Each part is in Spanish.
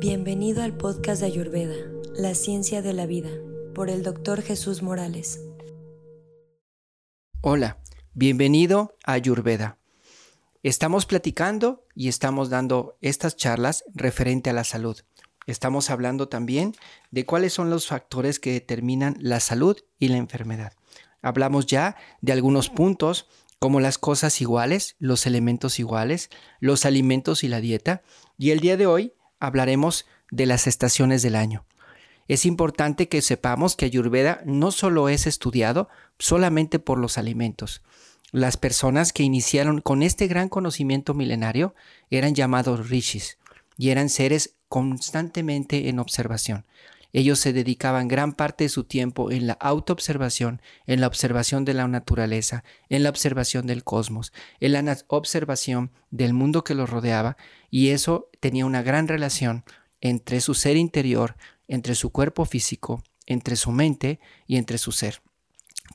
Bienvenido al podcast de Ayurveda, La Ciencia de la Vida, por el doctor Jesús Morales. Hola, bienvenido a Ayurveda. Estamos platicando y estamos dando estas charlas referente a la salud. Estamos hablando también de cuáles son los factores que determinan la salud y la enfermedad. Hablamos ya de algunos puntos como las cosas iguales, los elementos iguales, los alimentos y la dieta. Y el día de hoy hablaremos de las estaciones del año. Es importante que sepamos que Ayurveda no solo es estudiado solamente por los alimentos. Las personas que iniciaron con este gran conocimiento milenario eran llamados rishis y eran seres constantemente en observación. Ellos se dedicaban gran parte de su tiempo en la autoobservación, en la observación de la naturaleza, en la observación del cosmos, en la observación del mundo que los rodeaba, y eso tenía una gran relación entre su ser interior, entre su cuerpo físico, entre su mente y entre su ser.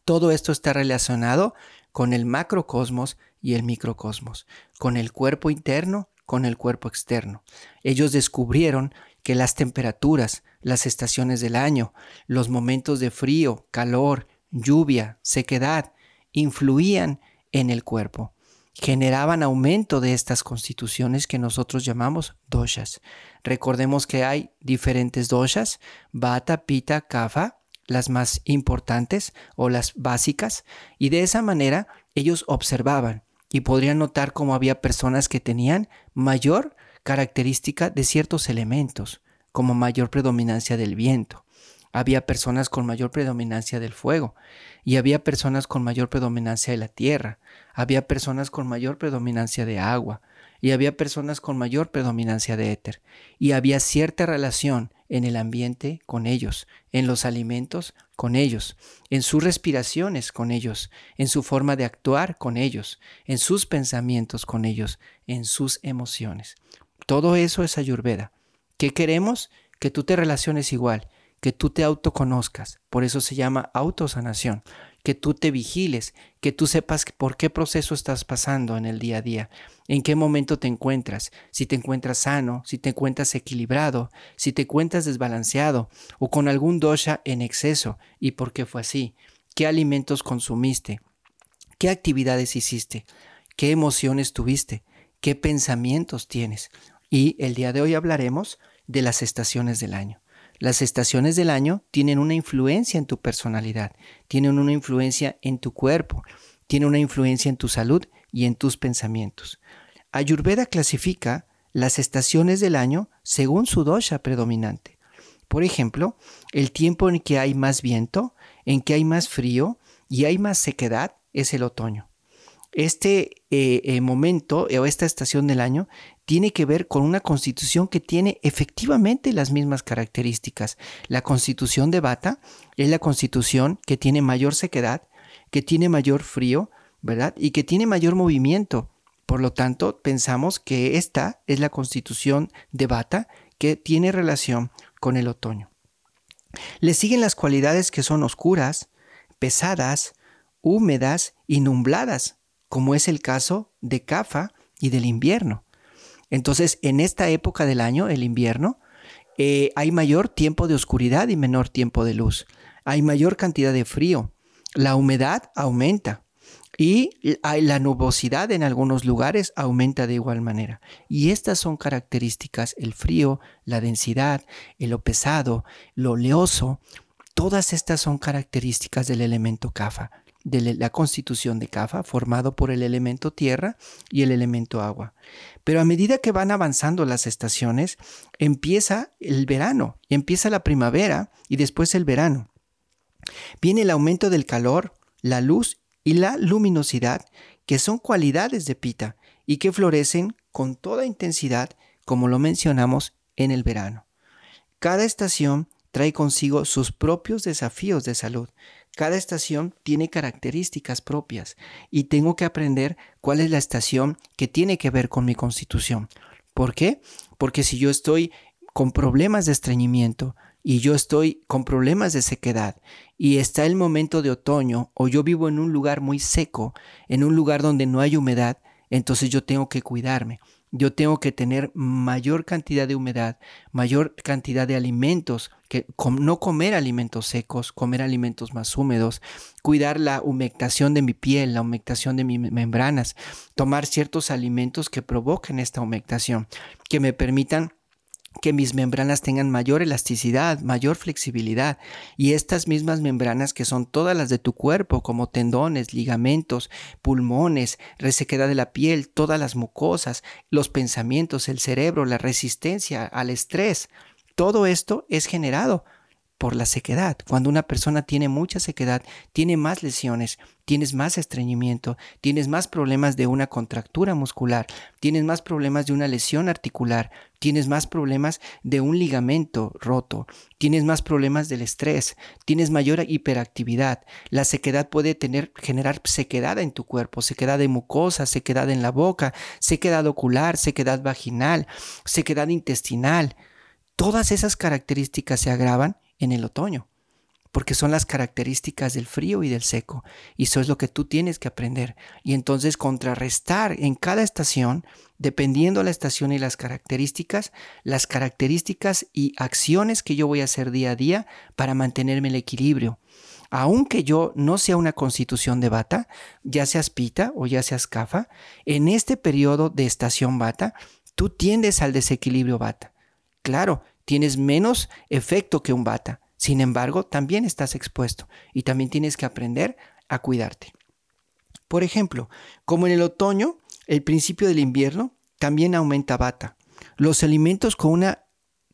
Todo esto está relacionado con el macrocosmos y el microcosmos, con el cuerpo interno, con el cuerpo externo. Ellos descubrieron que las temperaturas, las estaciones del año, los momentos de frío, calor, lluvia, sequedad, influían en el cuerpo, generaban aumento de estas constituciones que nosotros llamamos doshas. Recordemos que hay diferentes doshas, bata, pita, kapha, las más importantes o las básicas, y de esa manera ellos observaban y podrían notar cómo había personas que tenían mayor característica de ciertos elementos, como mayor predominancia del viento. Había personas con mayor predominancia del fuego y había personas con mayor predominancia de la tierra. Había personas con mayor predominancia de agua y había personas con mayor predominancia de éter. Y había cierta relación en el ambiente con ellos, en los alimentos con ellos, en sus respiraciones con ellos, en su forma de actuar con ellos, en sus pensamientos con ellos, en sus emociones. Todo eso es ayurveda. ¿Qué queremos? Que tú te relaciones igual, que tú te autoconozcas. Por eso se llama autosanación. Que tú te vigiles, que tú sepas por qué proceso estás pasando en el día a día, en qué momento te encuentras, si te encuentras sano, si te encuentras equilibrado, si te encuentras desbalanceado o con algún dosha en exceso y por qué fue así, qué alimentos consumiste, qué actividades hiciste, qué emociones tuviste, qué pensamientos tienes. Y el día de hoy hablaremos de las estaciones del año. Las estaciones del año tienen una influencia en tu personalidad, tienen una influencia en tu cuerpo, tienen una influencia en tu salud y en tus pensamientos. Ayurveda clasifica las estaciones del año según su dosha predominante. Por ejemplo, el tiempo en que hay más viento, en que hay más frío y hay más sequedad es el otoño. Este eh, eh, momento o esta estación del año tiene que ver con una constitución que tiene efectivamente las mismas características. La constitución de Bata es la constitución que tiene mayor sequedad, que tiene mayor frío, ¿verdad? Y que tiene mayor movimiento. Por lo tanto, pensamos que esta es la constitución de Bata que tiene relación con el otoño. Le siguen las cualidades que son oscuras, pesadas, húmedas y nubladas, como es el caso de Cafa y del invierno. Entonces, en esta época del año, el invierno, eh, hay mayor tiempo de oscuridad y menor tiempo de luz. Hay mayor cantidad de frío. La humedad aumenta. Y la nubosidad en algunos lugares aumenta de igual manera. Y estas son características, el frío, la densidad, lo pesado, lo oleoso, todas estas son características del elemento CAFA de la constitución de Cafa, formado por el elemento tierra y el elemento agua. Pero a medida que van avanzando las estaciones, empieza el verano, empieza la primavera y después el verano. Viene el aumento del calor, la luz y la luminosidad, que son cualidades de Pita y que florecen con toda intensidad, como lo mencionamos en el verano. Cada estación trae consigo sus propios desafíos de salud, cada estación tiene características propias y tengo que aprender cuál es la estación que tiene que ver con mi constitución. ¿Por qué? Porque si yo estoy con problemas de estreñimiento y yo estoy con problemas de sequedad y está el momento de otoño o yo vivo en un lugar muy seco, en un lugar donde no hay humedad, entonces yo tengo que cuidarme. Yo tengo que tener mayor cantidad de humedad, mayor cantidad de alimentos, que no comer alimentos secos, comer alimentos más húmedos, cuidar la humectación de mi piel, la humectación de mis membranas, tomar ciertos alimentos que provoquen esta humectación, que me permitan que mis membranas tengan mayor elasticidad, mayor flexibilidad. Y estas mismas membranas que son todas las de tu cuerpo como tendones, ligamentos, pulmones, resequedad de la piel, todas las mucosas, los pensamientos, el cerebro, la resistencia al estrés, todo esto es generado por la sequedad. Cuando una persona tiene mucha sequedad, tiene más lesiones, tienes más estreñimiento, tienes más problemas de una contractura muscular, tienes más problemas de una lesión articular, tienes más problemas de un ligamento roto, tienes más problemas del estrés, tienes mayor hiperactividad. La sequedad puede tener generar sequedad en tu cuerpo, sequedad de mucosa, sequedad en la boca, sequedad ocular, sequedad vaginal, sequedad intestinal. Todas esas características se agravan en el otoño, porque son las características del frío y del seco, y eso es lo que tú tienes que aprender. Y entonces contrarrestar en cada estación, dependiendo la estación y las características, las características y acciones que yo voy a hacer día a día para mantenerme el equilibrio. Aunque yo no sea una constitución de bata, ya seas pita o ya seas cafa, en este periodo de estación bata, tú tiendes al desequilibrio bata. Claro, tienes menos efecto que un bata. Sin embargo, también estás expuesto y también tienes que aprender a cuidarte. Por ejemplo, como en el otoño, el principio del invierno también aumenta bata. Los alimentos con una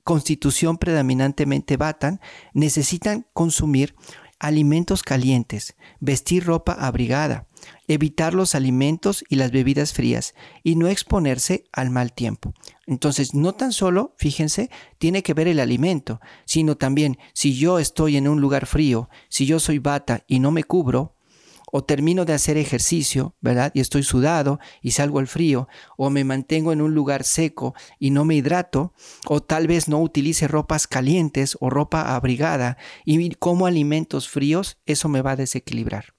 constitución predominantemente batan necesitan consumir alimentos calientes, vestir ropa abrigada, evitar los alimentos y las bebidas frías y no exponerse al mal tiempo. Entonces, no tan solo, fíjense, tiene que ver el alimento, sino también si yo estoy en un lugar frío, si yo soy bata y no me cubro, o termino de hacer ejercicio, ¿verdad? Y estoy sudado y salgo al frío, o me mantengo en un lugar seco y no me hidrato, o tal vez no utilice ropas calientes o ropa abrigada y como alimentos fríos, eso me va a desequilibrar.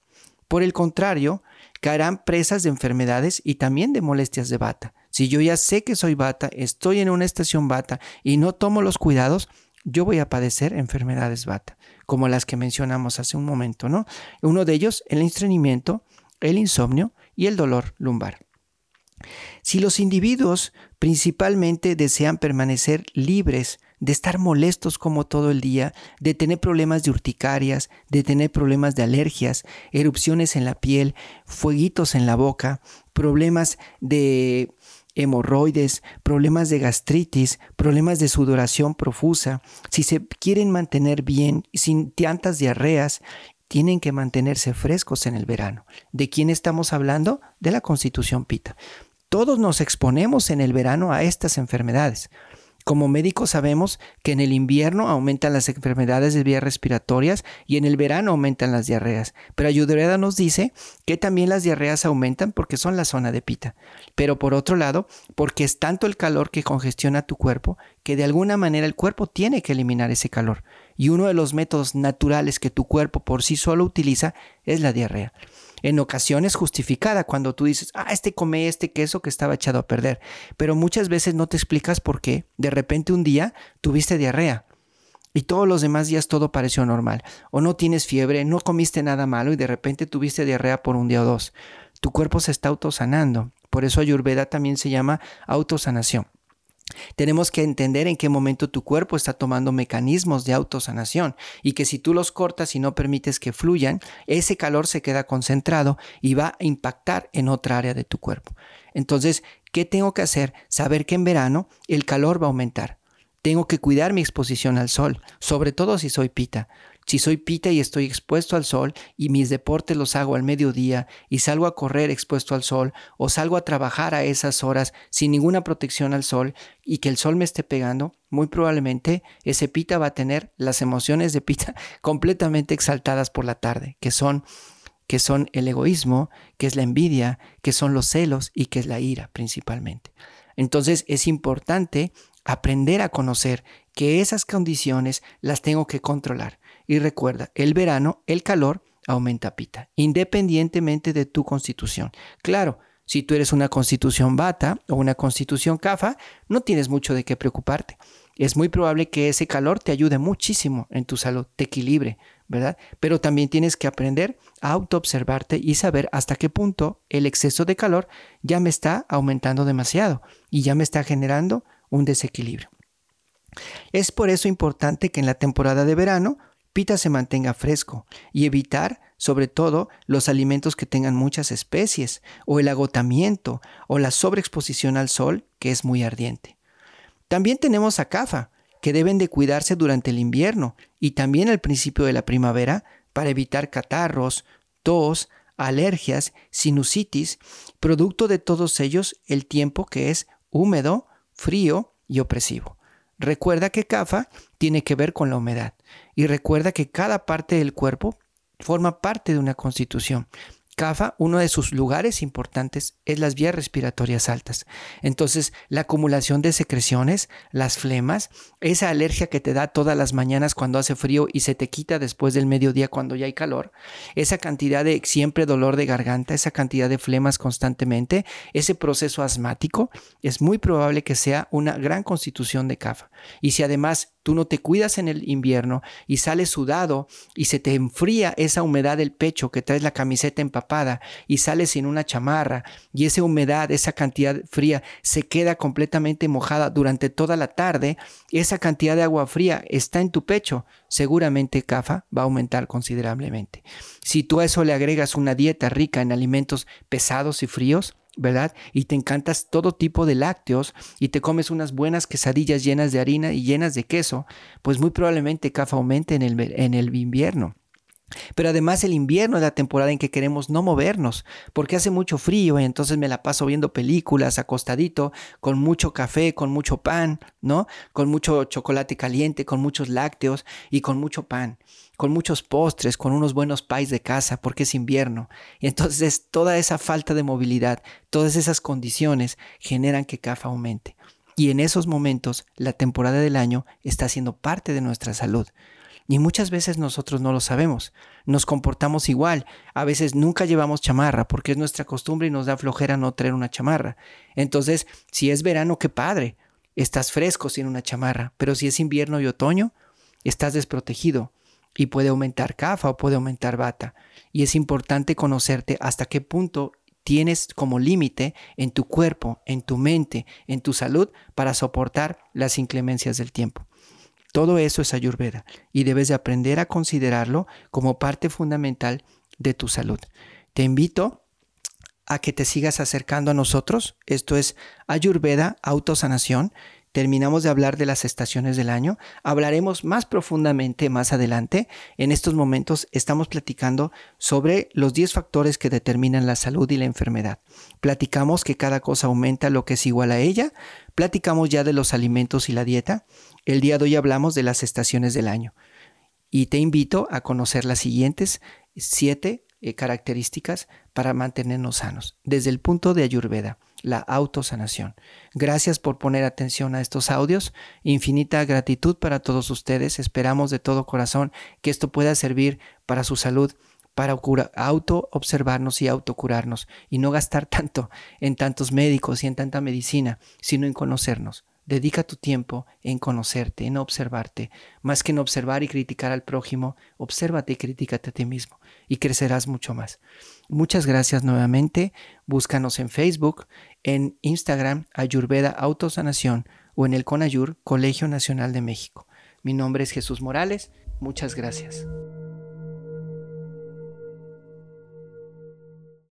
Por el contrario, caerán presas de enfermedades y también de molestias de bata. Si yo ya sé que soy bata, estoy en una estación bata y no tomo los cuidados, yo voy a padecer enfermedades bata como las que mencionamos hace un momento, ¿no? Uno de ellos, el estreñimiento, el insomnio y el dolor lumbar. Si los individuos principalmente desean permanecer libres de estar molestos como todo el día, de tener problemas de urticarias, de tener problemas de alergias, erupciones en la piel, fueguitos en la boca, problemas de hemorroides, problemas de gastritis, problemas de sudoración profusa, si se quieren mantener bien, sin tantas diarreas, tienen que mantenerse frescos en el verano. ¿De quién estamos hablando? De la constitución pita. Todos nos exponemos en el verano a estas enfermedades. Como médicos sabemos que en el invierno aumentan las enfermedades de vías respiratorias y en el verano aumentan las diarreas. Pero Ayurveda nos dice que también las diarreas aumentan porque son la zona de pita. Pero por otro lado, porque es tanto el calor que congestiona tu cuerpo que de alguna manera el cuerpo tiene que eliminar ese calor. Y uno de los métodos naturales que tu cuerpo por sí solo utiliza es la diarrea en ocasiones justificada cuando tú dices, ah, este come este queso que estaba echado a perder, pero muchas veces no te explicas por qué. De repente un día tuviste diarrea y todos los demás días todo pareció normal, o no tienes fiebre, no comiste nada malo y de repente tuviste diarrea por un día o dos. Tu cuerpo se está autosanando. Por eso Ayurveda también se llama autosanación. Tenemos que entender en qué momento tu cuerpo está tomando mecanismos de autosanación y que si tú los cortas y no permites que fluyan, ese calor se queda concentrado y va a impactar en otra área de tu cuerpo. Entonces, ¿qué tengo que hacer? Saber que en verano el calor va a aumentar. Tengo que cuidar mi exposición al sol, sobre todo si soy pita. Si soy pita y estoy expuesto al sol y mis deportes los hago al mediodía y salgo a correr expuesto al sol o salgo a trabajar a esas horas sin ninguna protección al sol y que el sol me esté pegando, muy probablemente ese pita va a tener las emociones de pita completamente exaltadas por la tarde, que son que son el egoísmo, que es la envidia, que son los celos y que es la ira principalmente. Entonces es importante aprender a conocer que esas condiciones las tengo que controlar. Y recuerda, el verano, el calor aumenta pita, independientemente de tu constitución. Claro, Si tú eres una constitución bata o una constitución cafa, no tienes mucho de qué preocuparte. Es muy probable que ese calor te ayude muchísimo en tu salud, te equilibre, ¿verdad? Pero también tienes que aprender a autoobservarte y saber hasta qué punto el exceso de calor ya me está aumentando demasiado y ya me está generando un desequilibrio. Es por eso importante que en la temporada de verano Pita se mantenga fresco y evitar, sobre todo, los alimentos que tengan muchas especies, o el agotamiento, o la sobreexposición al sol, que es muy ardiente. También tenemos a CAFA, que deben de cuidarse durante el invierno y también al principio de la primavera para evitar catarros, tos, alergias, sinusitis, producto de todos ellos el tiempo que es húmedo, frío y opresivo. Recuerda que CAFA tiene que ver con la humedad y recuerda que cada parte del cuerpo forma parte de una constitución. CAFA, uno de sus lugares importantes es las vías respiratorias altas. Entonces, la acumulación de secreciones, las flemas, esa alergia que te da todas las mañanas cuando hace frío y se te quita después del mediodía cuando ya hay calor, esa cantidad de siempre dolor de garganta, esa cantidad de flemas constantemente, ese proceso asmático, es muy probable que sea una gran constitución de CAFA. Y si además tú no te cuidas en el invierno y sales sudado y se te enfría esa humedad del pecho que traes la camiseta empapada y sales sin una chamarra y esa humedad, esa cantidad fría se queda completamente mojada durante toda la tarde, esa cantidad de agua fría está en tu pecho, seguramente CAFA va a aumentar considerablemente. Si tú a eso le agregas una dieta rica en alimentos pesados y fríos, ¿verdad? Y te encantas todo tipo de lácteos y te comes unas buenas quesadillas llenas de harina y llenas de queso, pues muy probablemente CAFA aumente en el, en el invierno. Pero además el invierno es la temporada en que queremos no movernos, porque hace mucho frío y entonces me la paso viendo películas acostadito, con mucho café, con mucho pan, ¿no? Con mucho chocolate caliente, con muchos lácteos y con mucho pan, con muchos postres, con unos buenos pies de casa, porque es invierno. Y entonces toda esa falta de movilidad, todas esas condiciones generan que CAFA aumente. Y en esos momentos la temporada del año está siendo parte de nuestra salud. Y muchas veces nosotros no lo sabemos. Nos comportamos igual. A veces nunca llevamos chamarra porque es nuestra costumbre y nos da flojera no traer una chamarra. Entonces, si es verano, qué padre. Estás fresco sin una chamarra. Pero si es invierno y otoño, estás desprotegido y puede aumentar cafa o puede aumentar bata. Y es importante conocerte hasta qué punto tienes como límite en tu cuerpo, en tu mente, en tu salud para soportar las inclemencias del tiempo. Todo eso es ayurveda y debes de aprender a considerarlo como parte fundamental de tu salud. Te invito a que te sigas acercando a nosotros. Esto es Ayurveda Autosanación terminamos de hablar de las estaciones del año. Hablaremos más profundamente más adelante. En estos momentos estamos platicando sobre los 10 factores que determinan la salud y la enfermedad. Platicamos que cada cosa aumenta lo que es igual a ella. Platicamos ya de los alimentos y la dieta. El día de hoy hablamos de las estaciones del año. Y te invito a conocer las siguientes siete eh, características para mantenernos sanos desde el punto de Ayurveda la autosanación. Gracias por poner atención a estos audios. Infinita gratitud para todos ustedes. Esperamos de todo corazón que esto pueda servir para su salud, para auto observarnos y autocurarnos y no gastar tanto en tantos médicos y en tanta medicina, sino en conocernos. Dedica tu tiempo en conocerte, en observarte. Más que en observar y criticar al prójimo, obsérvate y críticate a ti mismo y crecerás mucho más. Muchas gracias nuevamente. Búscanos en Facebook, en Instagram, Ayurveda Autosanación o en el CONAYUR, Colegio Nacional de México. Mi nombre es Jesús Morales. Muchas gracias.